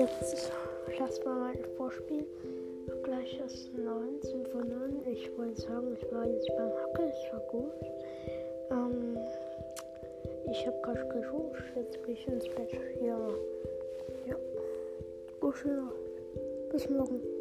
jetzt das mal mein Vorspiel. Gleich ist 19 von 9. Ich wollte sagen, ich war jetzt beim Hacke, es war gut. Ähm, ich habe gerade geschuscht, jetzt gehe ich ins Bett. Ja. Ja. Gute schön. Bis morgen.